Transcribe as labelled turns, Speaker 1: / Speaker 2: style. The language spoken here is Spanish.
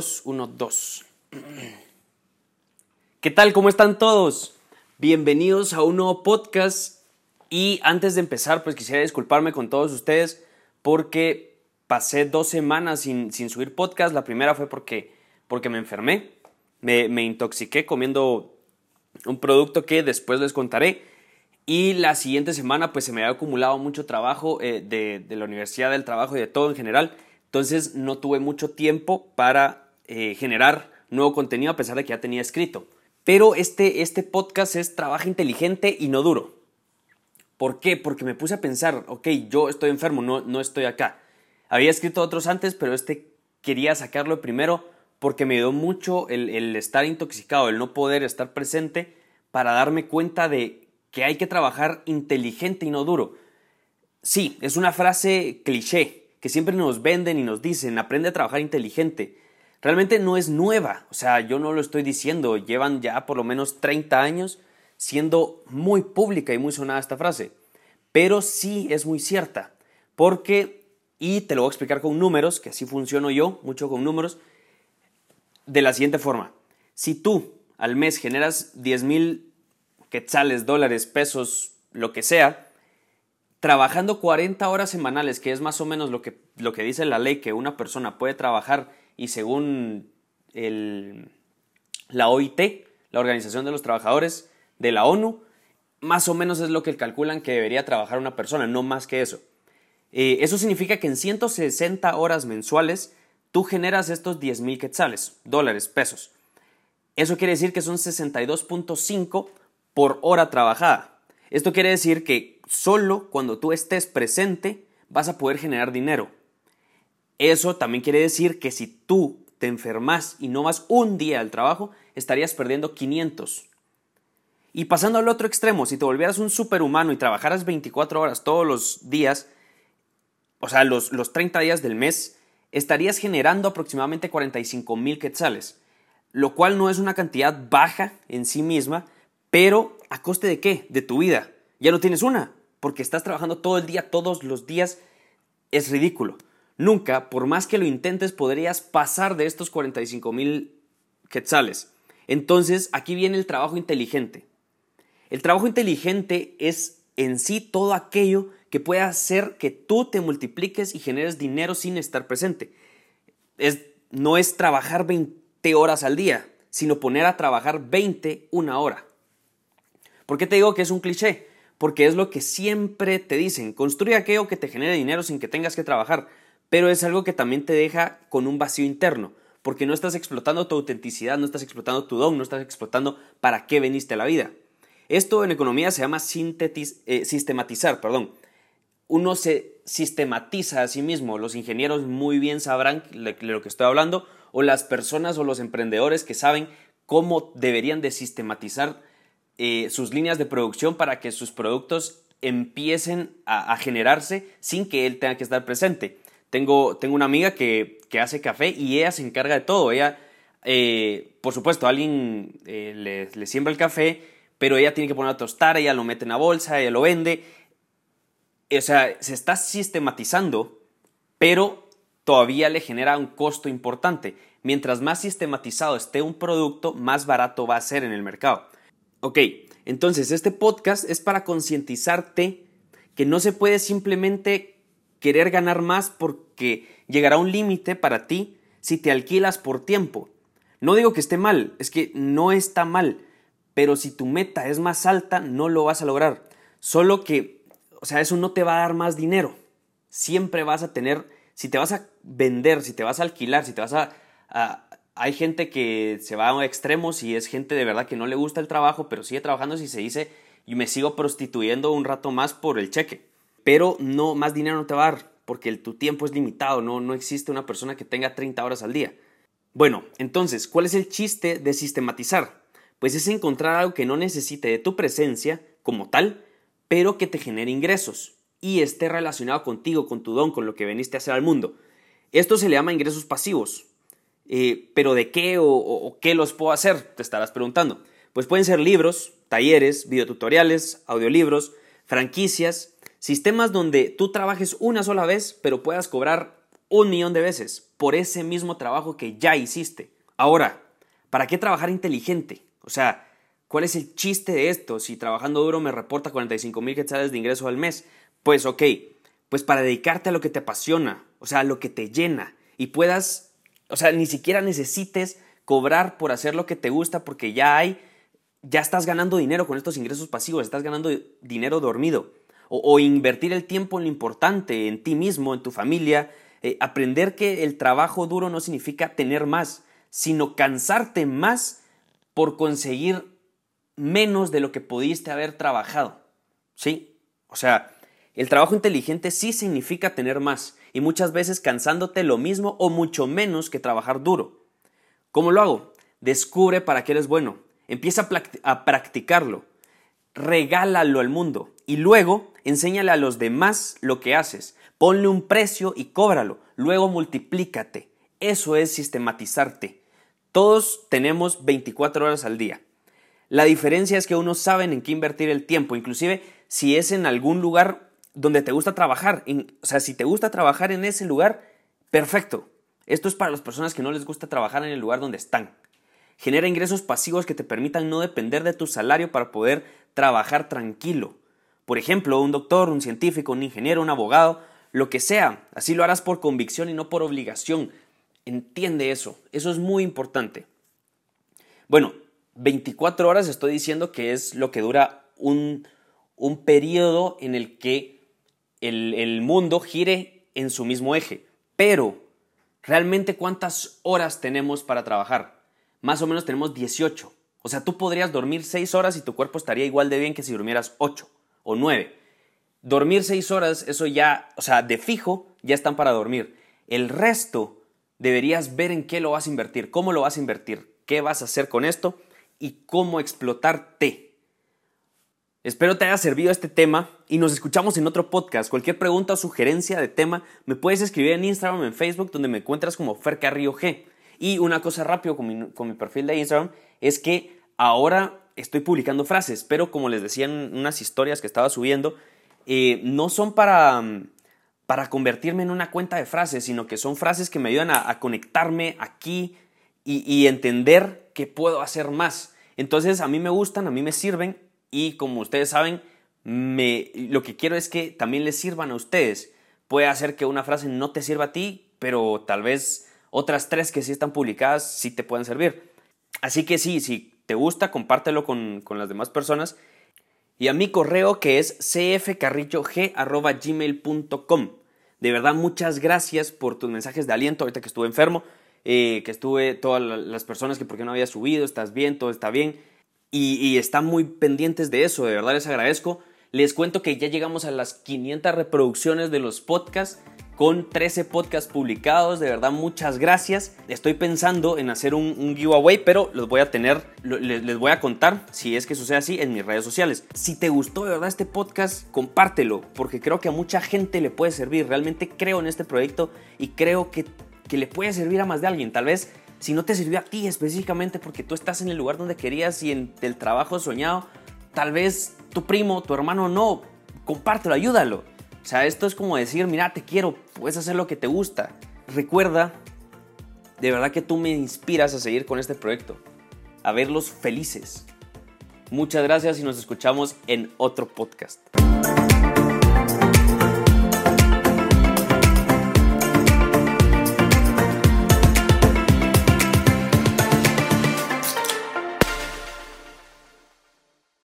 Speaker 1: 2, 1, 2. ¿Qué tal? ¿Cómo están todos? Bienvenidos a un nuevo podcast. Y antes de empezar, pues quisiera disculparme con todos ustedes porque pasé dos semanas sin, subir podcast. La primera fue porque, porque me enfermé. Me, me intoxiqué comiendo un producto que después les contaré. Y la siguiente semana pues se me había acumulado mucho trabajo eh, de, de, la universidad, del trabajo y de todo en general. Entonces no tuve mucho tiempo para eh, generar nuevo contenido a pesar de que ya tenía escrito. Pero este, este podcast es trabajo inteligente y no duro. ¿Por qué? Porque me puse a pensar, ok, yo estoy enfermo, no, no estoy acá. Había escrito otros antes, pero este quería sacarlo primero porque me dio mucho el, el estar intoxicado, el no poder estar presente para darme cuenta de que hay que trabajar inteligente y no duro. Sí, es una frase cliché que siempre nos venden y nos dicen, aprende a trabajar inteligente. Realmente no es nueva, o sea, yo no lo estoy diciendo, llevan ya por lo menos 30 años siendo muy pública y muy sonada esta frase, pero sí es muy cierta, porque, y te lo voy a explicar con números, que así funciono yo, mucho con números, de la siguiente forma, si tú al mes generas 10 mil quetzales, dólares, pesos, lo que sea, trabajando 40 horas semanales, que es más o menos lo que, lo que dice la ley que una persona puede trabajar y según la OIT, la Organización de los Trabajadores de la ONU, más o menos es lo que calculan que debería trabajar una persona, no más que eso. Eh, eso significa que en 160 horas mensuales tú generas estos 10 mil quetzales, dólares, pesos. Eso quiere decir que son 62.5 por hora trabajada. Esto quiere decir que solo cuando tú estés presente vas a poder generar dinero. Eso también quiere decir que si tú te enfermas y no vas un día al trabajo, estarías perdiendo 500. Y pasando al otro extremo, si te volvieras un superhumano y trabajaras 24 horas todos los días, o sea, los, los 30 días del mes, estarías generando aproximadamente 45 mil quetzales, lo cual no es una cantidad baja en sí misma, pero ¿a coste de qué? De tu vida. Ya no tienes una, porque estás trabajando todo el día, todos los días. Es ridículo. Nunca, por más que lo intentes, podrías pasar de estos 45 mil quetzales. Entonces, aquí viene el trabajo inteligente. El trabajo inteligente es en sí todo aquello que pueda hacer que tú te multipliques y generes dinero sin estar presente. Es, no es trabajar 20 horas al día, sino poner a trabajar 20 una hora. ¿Por qué te digo que es un cliché? Porque es lo que siempre te dicen. Construye aquello que te genere dinero sin que tengas que trabajar. Pero es algo que también te deja con un vacío interno. Porque no estás explotando tu autenticidad, no estás explotando tu don, no estás explotando para qué veniste a la vida. Esto en economía se llama eh, sistematizar. Perdón. Uno se sistematiza a sí mismo. Los ingenieros muy bien sabrán de lo que estoy hablando. O las personas o los emprendedores que saben cómo deberían de sistematizar eh, sus líneas de producción para que sus productos empiecen a, generarse sin que él tenga que estar presente. Tengo, tengo una amiga que, hace café y ella se encarga de todo. Ella, eh, por supuesto, alguien eh, le, le, siembra el café, pero ella tiene que poner a tostar, ella lo mete en la bolsa, ella lo vende. O sea, se está sistematizando, pero todavía le genera un costo importante. Mientras más sistematizado esté un producto, más barato va a ser en el mercado. Ok, entonces este podcast es para concientizarte que no se puede simplemente querer ganar más porque llegará un límite para ti si te alquilas por tiempo. No digo que esté mal, es que no está mal, pero si tu meta es más alta, no lo vas a lograr. Solo que, o sea, eso no te va a dar más dinero. Siempre vas a tener, si te vas a vender, si te vas a alquilar, si te vas a, a hay gente que se va a extremos y es gente de verdad que no le gusta el trabajo, pero sigue trabajando si se dice y me sigo prostituyendo un rato más por el cheque. Pero no, más dinero no te va a dar, porque tu tiempo es limitado, no, no existe una persona que tenga 30 horas al día. Bueno, entonces, ¿cuál es el chiste de sistematizar? Pues es encontrar algo que no necesite de tu presencia como tal, pero que te genere ingresos y esté relacionado contigo, con tu don, con lo que veniste a hacer al mundo. Esto se le llama ingresos pasivos. Eh, pero ¿de qué o, qué los puedo hacer? Te estarás preguntando. Pues pueden ser libros, talleres, videotutoriales, audiolibros, franquicias, sistemas donde tú trabajes una sola vez, pero puedas cobrar un millón de veces por ese mismo trabajo que ya hiciste. Ahora, ¿para qué trabajar inteligente? O sea, ¿cuál es el chiste de esto? Si trabajando duro me reporta 45 mil quetzales de ingreso al mes. Pues ok, pues para dedicarte a lo que te apasiona, o sea, a lo que te llena y puedas, o sea, ni siquiera necesites cobrar por hacer lo que te gusta porque ya hay, ya estás ganando dinero con estos ingresos pasivos, estás ganando dinero dormido. O, invertir el tiempo en lo importante, en ti mismo, en tu familia, eh, aprender que el trabajo duro no significa tener más, sino cansarte más por conseguir menos de lo que pudiste haber trabajado. ¿Sí? O sea, el trabajo inteligente sí significa tener más y muchas veces cansándote lo mismo o mucho menos que trabajar duro. ¿Cómo lo hago? Descubre para qué eres bueno. Empieza a, practicarlo. Regálalo al mundo. Y luego enséñale a los demás lo que haces. Ponle un precio y cóbralo. Luego multiplícate. Eso es sistematizarte. Todos tenemos 24 horas al día. La diferencia es que unos saben en qué invertir el tiempo, inclusive si es en algún lugar donde te gusta trabajar. O sea, si te gusta trabajar en ese lugar, perfecto. Esto es para las personas que no les gusta trabajar en el lugar donde están. Genera ingresos pasivos que te permitan no depender de tu salario para poder trabajar tranquilo. Por ejemplo, un doctor, un científico, un ingeniero, un abogado, lo que sea. Así lo harás por convicción y no por obligación. Entiende eso. Eso es muy importante. Bueno, 24 horas estoy diciendo que es lo que dura un, un periodo en el que el, el mundo gire en su mismo eje. Pero ¿Realmente cuántas horas tenemos para trabajar? Más o menos tenemos 18. O sea, tú podrías dormir 6 horas y tu cuerpo estaría igual de bien que si durmieras 8 o 9. Dormir 6 horas, eso ya, o sea, de fijo, ya están para dormir. El resto deberías ver en qué lo vas a invertir, cómo lo vas a invertir, qué vas a hacer con esto y cómo explotarte. Espero te haya servido este tema y nos escuchamos en otro podcast. Cualquier pregunta o sugerencia de tema me puedes escribir en Instagram o en Facebook donde me encuentras como Fer Carrillo G. Y una cosa rápido con mi, perfil de Instagram es que ahora estoy publicando frases, pero como les decía en unas historias que estaba subiendo, eh, no son para, para convertirme en una cuenta de frases, sino que son frases que me ayudan a, conectarme aquí y, y entender que puedo hacer más. Entonces a mí me gustan, a mí me sirven y como ustedes saben, me, lo que quiero es que también les sirvan a ustedes. Puede hacer que una frase no te sirva a ti, pero tal vez otras tres que sí están publicadas sí te pueden servir. Así que sí, si te gusta, compártelo con, con las demás personas. Y a mi correo que es cfcarrillo.g.gmail.com. De verdad, muchas gracias por tus mensajes de aliento ahorita que estuve enfermo, eh, que estuve todas las personas que por qué no había subido, estás bien, todo está bien y, están muy pendientes de eso, de verdad les agradezco. Les cuento que ya llegamos a las 500 reproducciones de los podcasts con 13 podcasts publicados. De verdad, muchas gracias. Estoy pensando en hacer un, giveaway, pero los voy a tener, les, les, voy a contar, si es que sucede así, en mis redes sociales. Si te gustó de verdad este podcast, compártelo, porque creo que a mucha gente le puede servir. Realmente creo en este proyecto y creo que, que le puede servir a más de alguien. Tal vez si no te sirvió a ti específicamente porque tú estás en el lugar donde querías y en el trabajo soñado, tal vez tu primo, tu hermano no, compártelo, ayúdalo. O sea, esto es como decir, mira, te quiero, puedes hacer lo que te gusta. Recuerda, de verdad que tú me inspiras a seguir con este proyecto, a verlos felices. Muchas gracias y nos escuchamos en otro podcast.